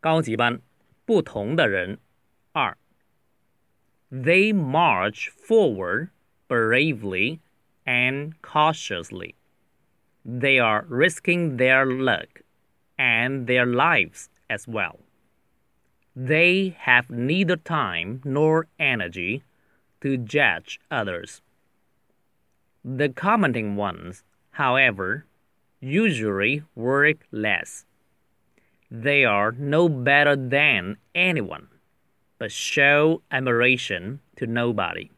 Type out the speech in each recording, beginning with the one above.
高级班，不同的人。二，They march forward bravely and cautiously. They are risking their luck and their lives as well. They have neither time nor energy to judge others. The commenting ones, however, usually work less. they are no better than anyone, but show admiration to nobody.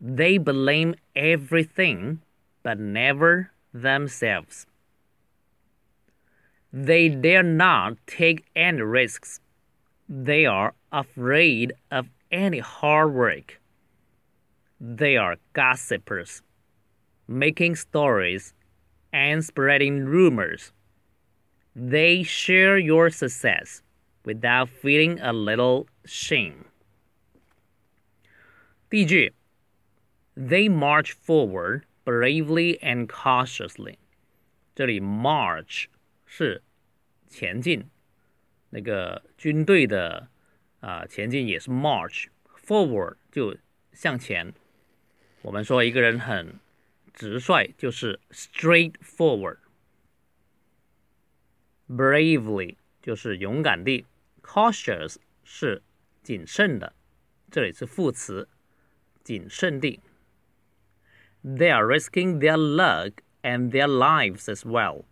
They blame everything, but never themselves. They dare not take any risks. They are afraid of any hard work. They are gossipers, making stories and spreading rumors. They share your success without feeling a little shame. 第一句，They march forward bravely and cautiously。这里 march 是前进，那个军队的啊、呃、前进也是 march，forward 就向前。我们说一个人很直率，就是 straightforward。 Bravely 就是勇敢地，cautious 是谨慎的，这里是副词，谨慎地。They are risking their luck and their lives as well.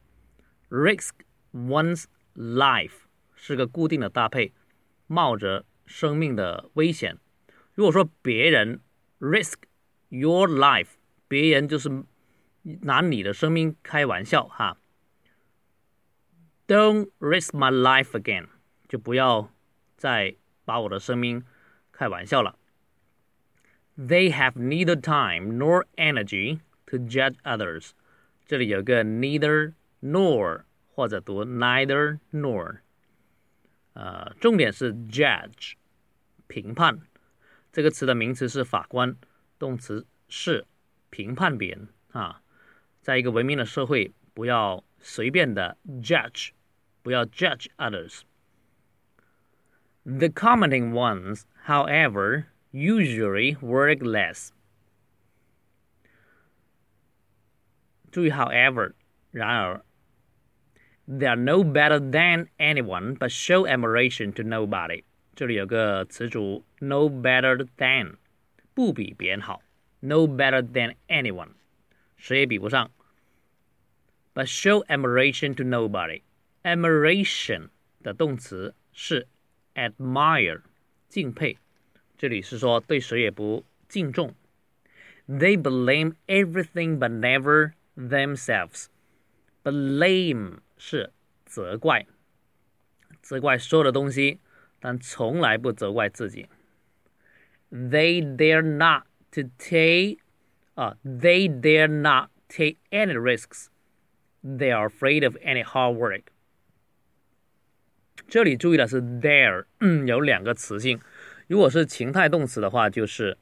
Risk one's life 是个固定的搭配，冒着生命的危险。如果说别人 risk your life，别人就是拿你的生命开玩笑哈。Don't risk my life again，就不要再把我的生命开玩笑了。They have neither time nor energy to judge others。这里有个 neither nor 或者读 neither nor。呃，重点是 judge，评判。这个词的名词是法官，动词是评判别人啊。在一个文明的社会，不要随便的 judge， 不要 judge others。The commenting ones, however, usually work less. 注意 however，然而，they are no better than anyone but show admiration to nobody。这里有个词组 no better than，不比别人好，no better than anyone，谁也比不上。But show admiration to nobody。 admiration 的动词是 admire，敬佩。这里是说对谁也不敬重。They blame everything but never themselves. Blame 是责怪，责怪所有的东西，但从来不责怪自己。They dare not to take 啊、uh,，They dare not take any risks. They are afraid of any hard work. 这里注意的是 dare 有两个词性，如果是情态动词的话，就是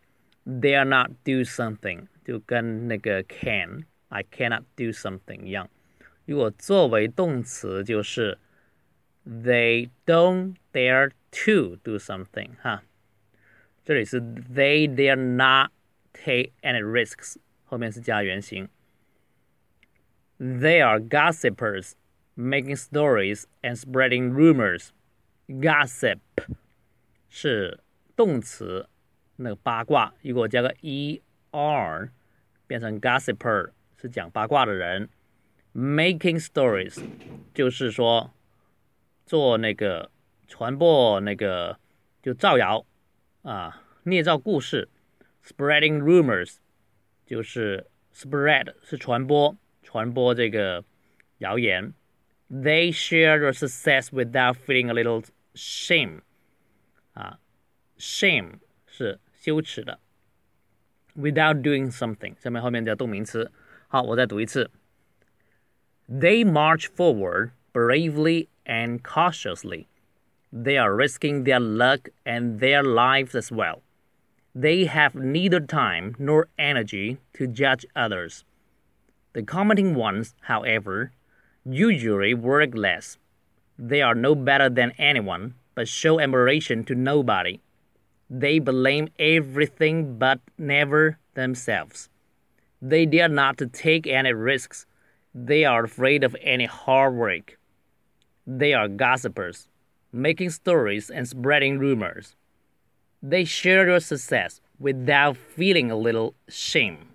dare not do something，就跟那个 can I cannot do something 一样。如果作为动词，就是 they don't dare to do something 哈。这里是 they dare not take any risks，后面是加原形。They are gossipers making stories and spreading rumors. Gossip 是动词，那个八卦，如果加个 er，变成 gossiper 是讲八卦的人。Making stories 就是说做那个传播那个就造谣啊，捏造故事。Spreading rumors 就是 spread 是传播，传播这个谣言。They share their success without feeling a little shame 啊，shame 是羞耻的。Without doing something，下面后面加动名词。好，我再读一次。They march forward bravely and cautiously. They are risking their luck and their lives as well. They have neither time nor energy to judge others. The commenting ones, however, usually work less. They are no better than anyone, but show admiration to nobody. They blame everything but never themselves. They dare not take any risks. They are afraid of any hard work. They are gossipers, making stories and spreading rumors. They share your success without feeling a little shame.